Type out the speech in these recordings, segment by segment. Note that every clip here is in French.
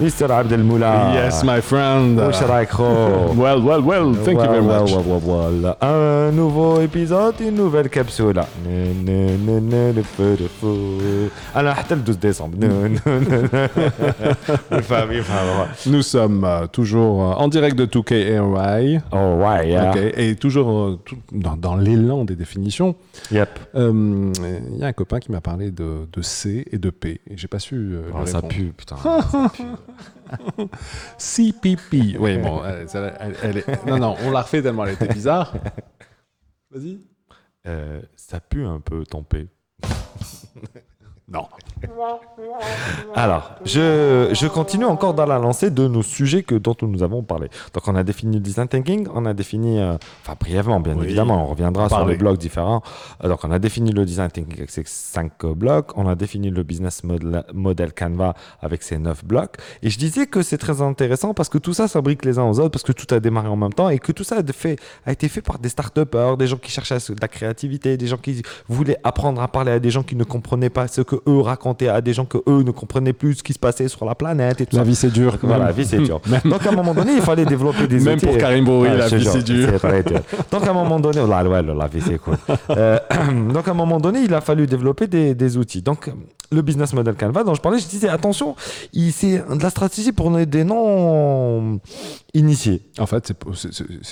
Mr. Abdel Moula. Yes, my friend. واش رايك خو Well, well, well. Thank you very Well, much. well, well, well. Un nouveau épisode, une nouvelle capsule. Ne, ne, ne, ne, le feu de feu. Alors, حتى le 12 décembre. Ne, ne, ne, ne. يفهم يفهم Nous sommes euh, toujours euh, en direct de 2K Airway. Oh, ouais, yeah. Ok, Et toujours euh, tout- dans, dans l'élan des définitions, Yep. euh, il y a un copain qui m'a parlé de, de C et de P. Et j'ai pas su euh, lui Oh, ça répondre. pue, putain. ça pue. CPP. Oui, bon, elle, elle- est... Non, non, on l'a refait tellement elle était bizarre. Vas-y. Euh, ça pue un peu P. Non. Alors, je, je continue encore dans la lancée de nos sujets que, dont nous avons parlé. Donc, on a défini le design thinking, on a défini, euh, enfin brièvement, bien Oui, évidemment, on reviendra on sur les blocs différents. Euh, donc, on a défini le design thinking avec ses cinq euh, blocs, on a défini le business model, model Canva avec ses neuf blocs. Et je disais que c'est très intéressant parce que tout ça s'imbrique les uns aux autres, parce que tout a démarré en même temps et que tout ça a, fait, a été fait par des start-upers, des gens qui cherchaient de la créativité, des gens qui voulaient apprendre à parler à des gens qui ne comprenaient pas ce que eux racontaient à des gens que eux ne comprenaient plus ce qui se passait sur la planète et tout La ça. vie, c'est dur. Voilà, la Même- vie c'est dur. Même, Donc à un moment donné, il fallait développer des même outils. pour Karim Bouri, Ouais, la vie, c'est dur. c'est très dur. Donc à un moment donné, là, ouais, la vie c'est cool. Euh, donc à un moment donné, il a fallu développer des, des outils. Donc le business model Canva dont je parlais, je disais attention, c'est de la stratégie pour des non initiés. En fait,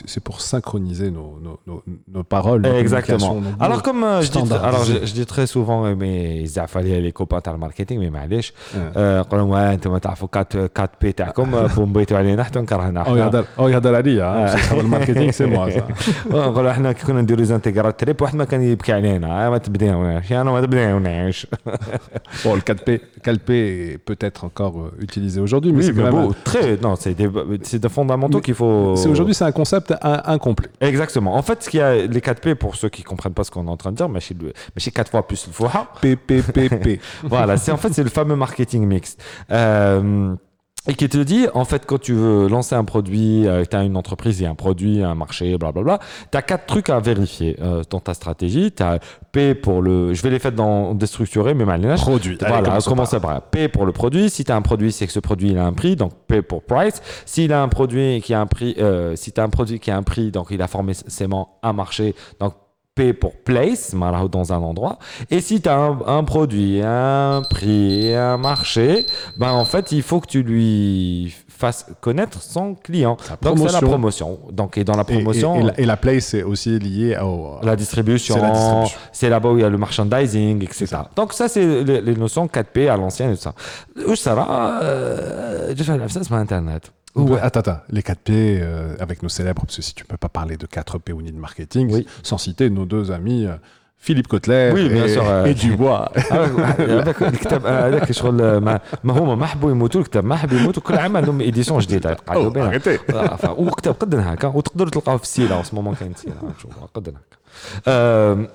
c'est pour, synchroniser nos, nos, nos, nos paroles. Exactement. Alors comme euh, je dis, alors je, je dis très souvent, euh, mais il fallait les copains تاع الماركتينغ mais معليش آه. آه، قولوا واه انتم تعرفوا 4 4 بي تاعكم آه، بومبيتوا علينا حتى نكرهنا Oh, يهضر oh, يهضر عليا آه. hein. C'est le marketing, c'est moi. ça. نقولوا احنا كي كنا نديروا زانتيغرات تريب واحد ما كان يبكي علينا آه، ما تبداوناش انا ما تبداوناش Bon, le 4P, 4P peut être encore euh, utilisé aujourd'hui, mais Oui, c'est mais quand même bon, très. Non, c'est des, c'est des fondamentaux Mais qu'il faut. C'est aujourd'hui, c'est un concept in- incomplet. Exactement. En fait, ce qu'il y a, les 4P, pour ceux qui comprennent pas ce qu'on est en train de dire, mais c'est 4 fois plus le foie. P, P, P, Voilà, c'est en fait c'est le fameux marketing mixte. Euh, et qui te dit, en fait, quand tu veux lancer un produit, euh, tu as une entreprise, il y a un produit, un marché, blablabla, tu as quatre trucs à vérifier euh, dans ta stratégie. Tu as P pour le... Je vais les faire dans déstructuré, mais mal. Produit. Allez, Voilà, commençons commence par- par P pour le produit. Si tu as un produit, c'est que ce produit il a un prix, donc P pour price. S'il a un produit qui a un prix, euh, si tu as un produit qui a un prix, donc il a forcément un marché, donc P pour place, dans un endroit. Et si tu as un, un produit, un prix un marché, ben en fait, il faut que tu lui fasses connaître son client. Donc c'est la promotion. Donc et dans la Et, et- promotion, et la, et la place, c'est aussi lié au. la distribution, C'est la distribution. c'est là-bas où il y a le merchandising, etc. ça. Donc ça, c'est les, les notions 4P à l'ancienne et tout ça. Où ça va euh, Je fais la ça sur Internet. Ouais, attends, attends. Les 4P euh, avec nos célèbres, parce que si tu peux pas parler de 4P ou ni de marketing, Oui. sans citer nos deux amis فيليب كوتلير وي بيان سور اي ديبوا هذاك الكتاب هذاك شغل ما, ما هما ما حبوا يموتوا الكتاب ما حبوا يموتوا كل عام عندهم ايديسيون جديده يتقعدوا وكتاب قد هكا وتقدر تلقاوه في السيله في مومون كاين سيله قد هكا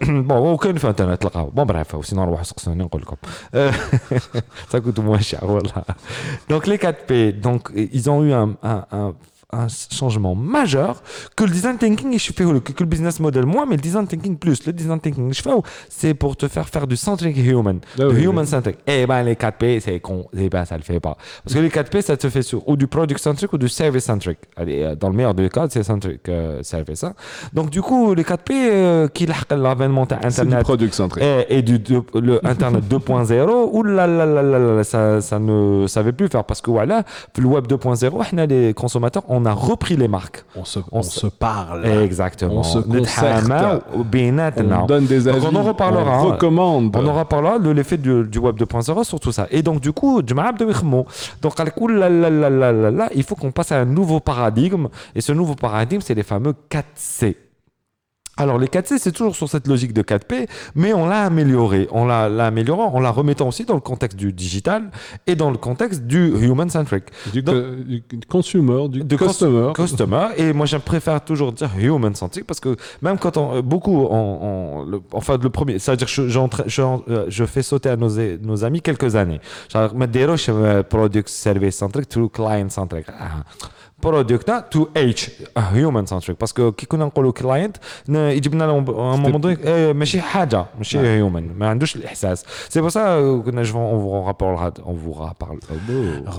بون وكاين في الانترنت تلقاوه بون بريف سينو نروح سقسوني نقول لكم سا كنت موشع والله دونك لي 4 بي دونك ايزون يو ان un changement majeur que le design thinking je fais que le business model. Moins mais le design thinking plus le design thinking je fais c'est pour te faire faire du centric human. Du human centric. Et ben les 4P c'est con et ben ça le fait pas. Parce que les 4P ça te fait sur ou du product centric ou du service centric. Euh, dans le meilleur des cas c'est centric euh, service hein. donc du coup les 4P euh, qui l'avènement à internet et, du internet 2.0 ou là, là, là, là, ça, ça ne savait plus faire. Parce que voilà le web 2.0 les consommateurs ont on a repris les marques. On se, parle. Exactement. On se concerte. On donne des avis. On en reparlera. On en reparlera de l'effet du, web 2.0 sur tout ça. Et donc, du coup, du de donc, il faut qu'on passe à un nouveau paradigme. Et ce nouveau paradigme, c'est les fameux 4C. Alors les 4C, c'est toujours sur cette logique de 4P, mais on l'a amélioré. On l'a, l'a amélioré en la remettant aussi dans le contexte du digital et dans le contexte du human-centric. Du, Donc, du consumer, du customer. Customer. Et moi, je préfère toujours dire human-centric parce que même quand on... Beaucoup, on, on, le, enfin, le premier... C'est-à-dire que je, je, euh, je fais sauter à nos, nos amis quelques années. Genre, euh, product service-centric to client-centric. Ah. برودكتنا تو اتش هيومن سنتريك باسكو كي كنا نقولوا كلاينت يجيب لنا ان مومون دوني آه، ماشي حاجه ماشي هيومن ما عندوش الاحساس سي بور سا كنا جو اون فو رابور اون فو رابار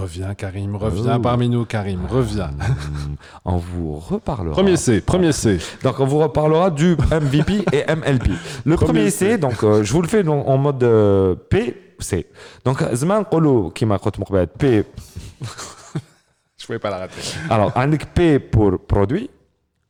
Reviens, Karim, reviens parmi nous, Karim, reviens. on vous reparlera Premier C, premier C. donc on vous reparlera du MVP et MLP le premier C donc euh, je vous le fais donc, en mode euh, P C donc زمان نقولوا كيما قلت من قبل P Je pouvais pas la rater. alors عندك P pour produit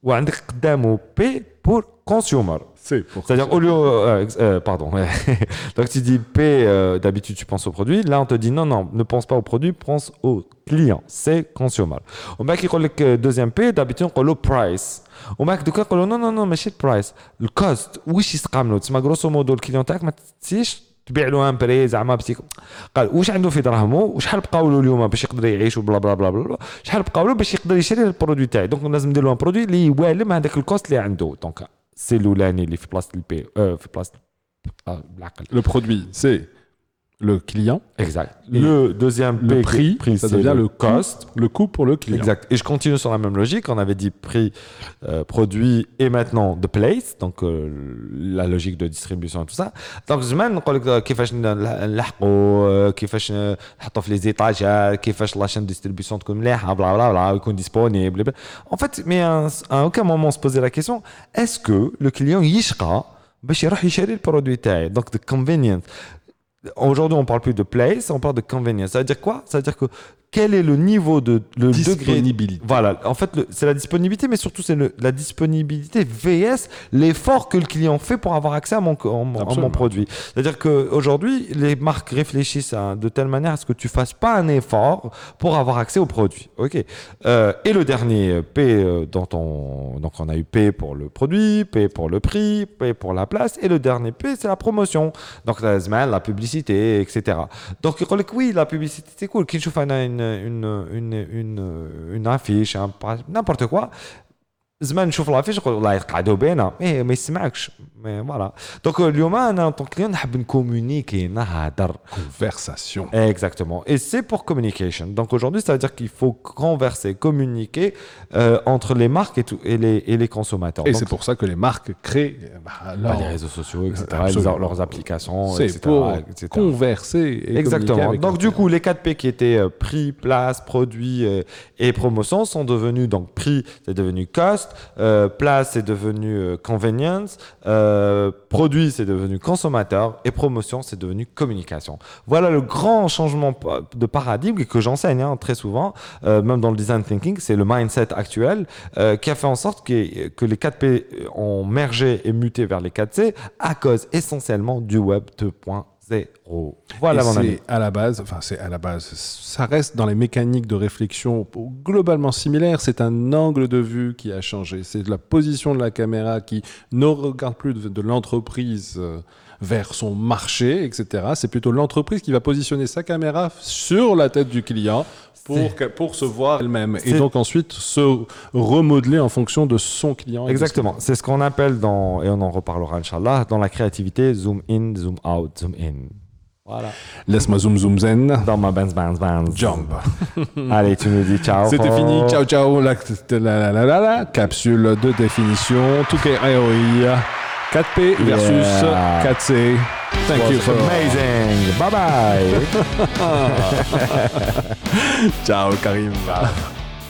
وعندك قدامه P pour consumer C pour C'est-à-dire, au lieu. euh, ex- euh, pardon. Donc, tu dis P, euh, d'habitude, tu penses au produit. Là, on te dit non, non, ne pense pas au produit, pense au client. C'est consumer. Au mec, il dit que deuxième P, d'habitude, on dit le price. Au mec, de quoi, on dit non, non, non, mais c'est le price. Le cost. وش يستقام تسمى grosso modo الكليون تاعك ما تسيش تبيع له ان زعما بتيك قال واش عنده في دراهمه وشحال بقاو له اليوم باش يقدر يعيش وبلا بلا بلا بلا شحال بقاو له باش يقدر يشري البرودوي تاعي دونك لازم ندير له ان برودوي اللي يوالم هذاك الكوست اللي عنده. دونك سي الاولاني اللي في بلاصه البي آه في بلاصه بالعقل. Le produit, c'est le client. exact Et le deuxième Le P, prix, prix ça c'est devient le cost cost, le coût pour le client. Exact. Et je continue sur la même logique. On avait dit prix, euh, produit et maintenant the place, donc euh, la logique de distribution et tout ça. Donc زمان نقول لك كيفاش نلحقوا كيفاش نحطوا في لي زيتاجات كيفاش لاشين ديستريبيسيون تكون مليحه بلا بلا بلا يكون disponible. En fait, mais à, à aucun moment on se posait la question est-ce que le client يشقى باش يروح يشري البرودوي تاعي donc the convenience Aujourd'hui, on ne parle plus de place, on parle de convenience. Ça veut dire quoi? Ça veut dire que quel est le niveau de le disponibilité. Voilà, en fait, c'est la disponibilité, mais surtout c'est la disponibilité VS, l'effort que le client fait pour avoir accès à mon, produit. C'est-à-dire qu'aujourd'hui, les marques réfléchissent hein, de telle manière à ce que tu ne fasses pas un effort pour avoir accès au produit. Ok. Euh, et le dernier euh, P euh, dans ton, donc on a eu P pour le produit, P pour le prix, P pour la place, et le dernier P c'est la promotion. Donc la semaine, la publicité etc. Donc oui, la publicité c'est cool. Qui chauffe une, une, une, une, affiche, n'importe quoi. زمان نشوف لافيش نقول والله يقعدوا بينا ايه ما يسمعكش مي فوالا دونك اليوم انا طون كليون نحب نكومونيكي نهضر Conversation. Exactement. Et c'est pour communication. Donc aujourd'hui, ça veut dire qu'il faut converser, communiquer euh, entre les marques et, tout, et, les, et les consommateurs. Et Donc, c'est pour ça que les marques créent bah, bah, leur- les réseaux sociaux, etc., Absolument. les- leurs applications, C'est etc., pour etc. converser et communiquer Exactement. avec Donc le du client. coup, les 4 P qui étaient euh, prix, place, produit euh, et promotion sont devenus donc prix, c'est devenu cost, euh, place, c'est devenu euh, convenience, euh, produit, c'est devenu consommateur et promotion, c'est devenu communication. Voilà le grand changement de paradigme que j'enseigne hein, très souvent, même dans le design thinking, c'est le mindset actuel qui a fait en sorte que, les 4 P ont mergé et muté vers les 4 C à cause essentiellement du web 2.0. Voilà mon ami. c'est à la base, enfin c'est à la base, ça reste dans les mécaniques de réflexion globalement similaires. C'est un angle de vue qui a changé. C'est la position de la caméra qui ne regarde plus de, de l'entreprise euh, vers son marché, etc. C'est plutôt l'entreprise qui va positionner sa caméra sur la tête du client pour, se voir elle-même. Et donc ensuite se remodeler en fonction de son client. Exactement. C'est ce qu'on appelle dans, et on en reparlera Inch'Allah, dans la créativité, zoom in, zoom out, zoom in. Voilà. Laisse-moi zoom zoom zen. Dans ma Benz Benz Benz. Jump. Allez, tu nous dis ciao. C'était fini. Ciao, ciao. La, la, la, la, la, la. Capsule de définition. Tout est ROI. 4P versus Yeah. 4C. Thank you Was for amazing. Bye bye. Ciao, Karim.